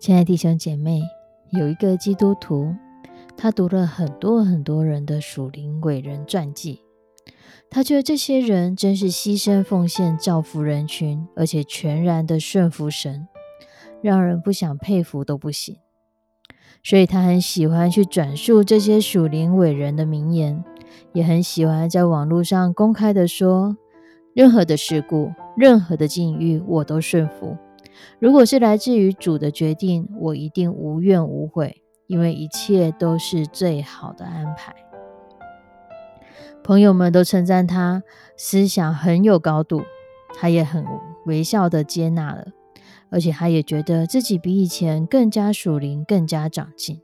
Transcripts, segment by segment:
亲爱的弟兄姐妹，有一个基督徒，他读了很多很多人的属灵伟人传记，他觉得这些人真是牺牲奉献、造福人群，而且全然的顺服神，让人不想佩服都不行。所以他很喜欢去转述这些属灵伟人的名言，也很喜欢在网络上公开的说：任何的事故、任何的境遇，我都顺服。如果是来自于主的决定，我一定无怨无悔，因为一切都是最好的安排。朋友们都称赞他思想很有高度，他也很微笑的接纳了，而且他也觉得自己比以前更加属灵，更加长进。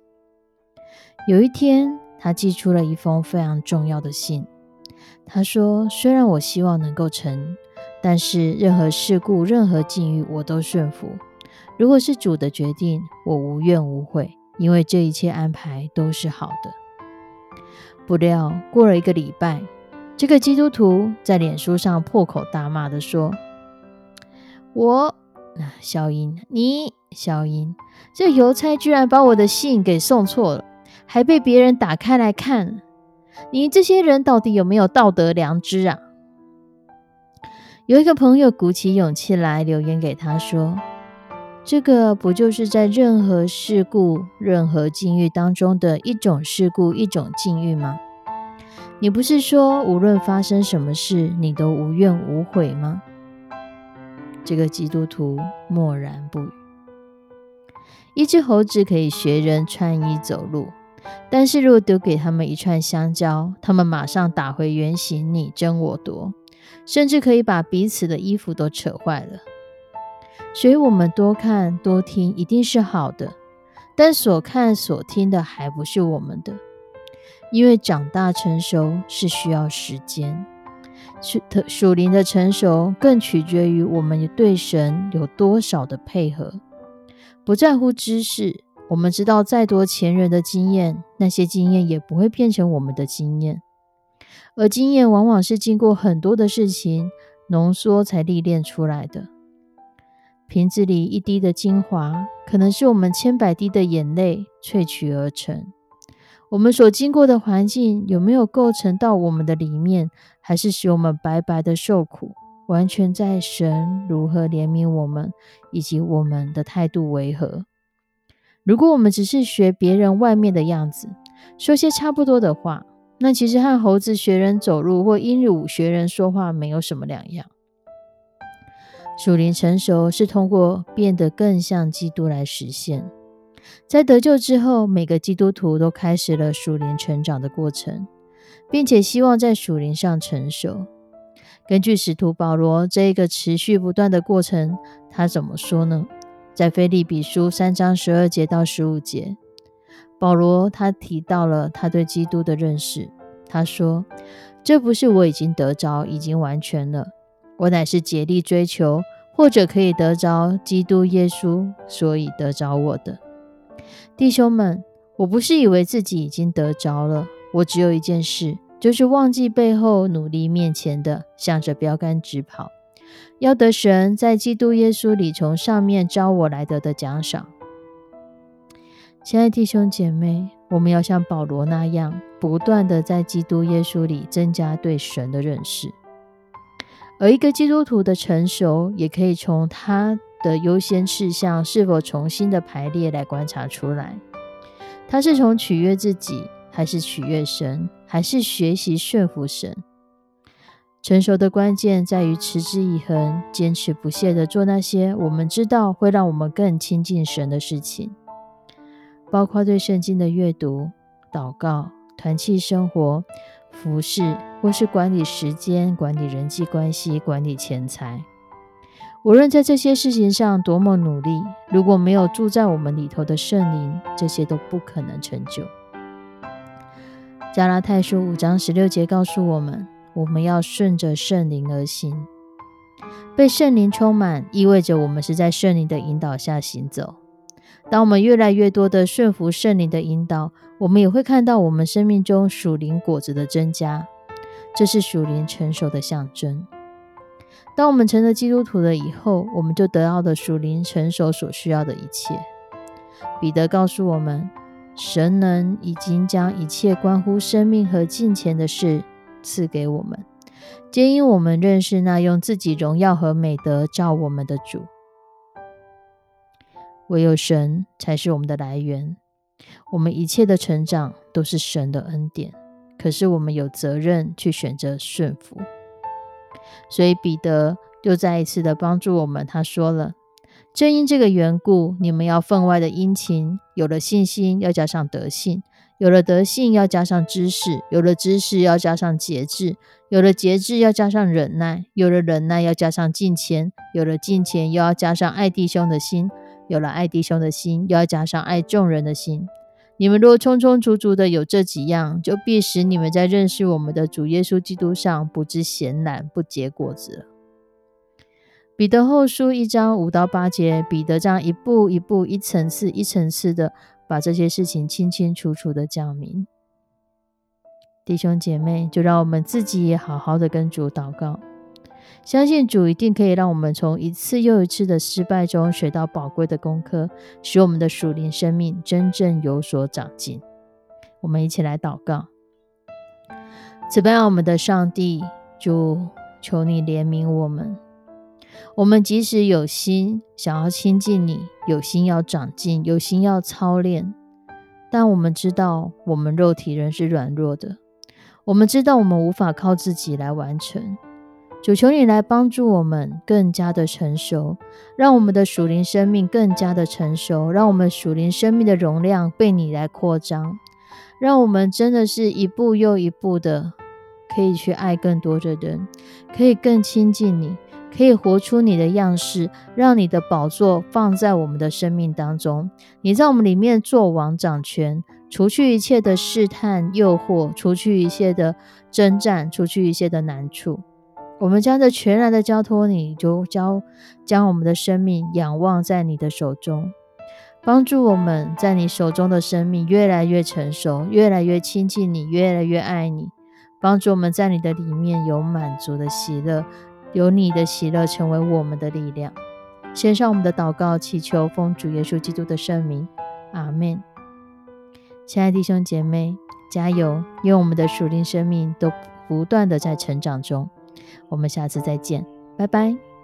有一天，他寄出了一封非常重要的信，他说：“虽然我希望能够成。”但是任何事故、任何境遇，我都顺服。如果是主的决定，我无怨无悔，因为这一切安排都是好的。不料过了一个礼拜，这个基督徒在脸书上破口大骂的说：“我，小英，你，小英，这邮差居然把我的信给送错了，还被别人打开来看。你这些人到底有没有道德良知啊？”有一个朋友鼓起勇气来留言给他说：“这个不就是在任何事故、任何境遇当中的一种事故、一种境遇吗？你不是说无论发生什么事，你都无怨无悔吗？”这个基督徒默然不语。一只猴子可以学人穿衣走路，但是如果丢给他们一串香蕉，他们马上打回原形，你争我夺。甚至可以把彼此的衣服都扯坏了。所以，我们多看多听一定是好的，但所看所听的还不是我们的，因为长大成熟是需要时间。属属灵的成熟更取决于我们对神有多少的配合，不在乎知识。我们知道再多前人的经验，那些经验也不会变成我们的经验。而经验往往是经过很多的事情浓缩才历练出来的。瓶子里一滴的精华，可能是我们千百滴的眼泪萃取而成。我们所经过的环境有没有构成到我们的里面，还是使我们白白的受苦，完全在神如何怜悯我们，以及我们的态度为何。如果我们只是学别人外面的样子，说些差不多的话。那其实和猴子学人走路或鹦鹉学人说话没有什么两样。属灵成熟是通过变得更像基督来实现。在得救之后，每个基督徒都开始了属灵成长的过程，并且希望在属灵上成熟。根据使徒保罗这一个持续不断的过程，他怎么说呢？在腓利比书三章十二节到十五节。保罗他提到了他对基督的认识。他说：“这不是我已经得着，已经完全了。我乃是竭力追求，或者可以得着基督耶稣，所以得着我的弟兄们。我不是以为自己已经得着了，我只有一件事，就是忘记背后，努力面前的，向着标杆直跑，要得神在基督耶稣里从上面招我来得的奖赏。”亲爱弟兄姐妹，我们要像保罗那样，不断的在基督耶稣里增加对神的认识。而一个基督徒的成熟，也可以从他的优先事项是否重新的排列来观察出来。他是从取悦自己，还是取悦神，还是学习顺服神？成熟的关键在于持之以恒，坚持不懈的做那些我们知道会让我们更亲近神的事情，包括对圣经的阅读、祷告、团契生活、服侍，或是管理时间、管理人际关系、管理钱财。无论在这些事情上多么努力，如果没有住在我们里头的圣灵，这些都不可能成就。加拉太书五章十六节告诉我们。我们要顺着圣灵而行，被圣灵充满，意味着我们是在圣灵的引导下行走。当我们越来越多的顺服圣灵的引导，我们也会看到我们生命中属灵果子的增加，这是属灵成熟的象征。当我们成了基督徒了以后，我们就得到了属灵成熟所需要的一切。彼得告诉我们，神能已经将一切关乎生命和金钱的事。赐给我们，皆因我们认识那用自己荣耀和美德照我们的主。唯有神才是我们的来源，我们一切的成长都是神的恩典。可是我们有责任去选择顺服。所以彼得又再一次的帮助我们，他说了：正因这个缘故，你们要分外的殷勤，有了信心，要加上德性。有了德性，要加上知识；有了知识，要加上节制；有了节制，要加上忍耐；有了忍耐，要加上敬虔；有了敬虔，又要加上爱弟兄的心；有了爱弟兄的心，又要加上爱众人的心。你们若充充足足的有这几样，就必使你们在认识我们的主耶稣基督上不知闲懒，不结果子。彼得后书一章五到八节，彼得这样一步一步、一层次、一层次的。把这些事情清清楚楚的讲明，弟兄姐妹，就让我们自己也好好的跟主祷告，相信主一定可以让我们从一次又一次的失败中学到宝贵的功课，使我们的属灵生命真正有所长进。我们一起来祷告，此拜我们的上帝，主，求你怜悯我们。我们即使有心想要亲近你，有心要长进，有心要操练，但我们知道我们肉体仍是软弱的。我们知道我们无法靠自己来完成。主求你来帮助我们更加的成熟，让我们的属灵生命更加的成熟，让我们属灵生命的容量被你来扩张，让我们真的是一步又一步的可以去爱更多的人，可以更亲近你。可以活出你的样式，让你的宝座放在我们的生命当中。你在我们里面做王掌权，除去一切的试探诱惑，除去一切的征战，除去一切的难处。我们将这全然的交托你，就交将我们的生命仰望在你的手中，帮助我们在你手中的生命越来越成熟，越来越亲近你，越来越爱你。帮助我们在你的里面有满足的喜乐。有你的喜乐成为我们的力量。献上我们的祷告，祈求奉主耶稣基督的圣名，阿门。亲爱的弟兄姐妹，加油！愿我们的属灵生命都不断的在成长中。我们下次再见，拜拜。